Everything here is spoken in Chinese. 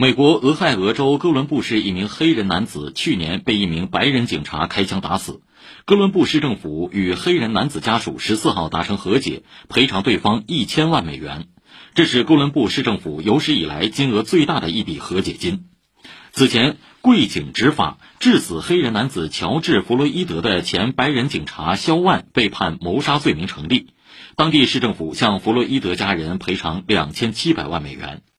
美国俄亥俄州哥伦布市一名黑人男子去年被一名白人警察开枪打死，哥伦布市政府与黑人男子家属十四号达成和解，赔偿对方一千万美元，这是哥伦布市政府有史以来金额最大的一笔和解金。此前，跪警执法致死黑人男子乔治·弗洛伊德的前白人警察肖万被判谋杀罪名成立，当地市政府向弗洛伊德家人赔偿两千七百万美元。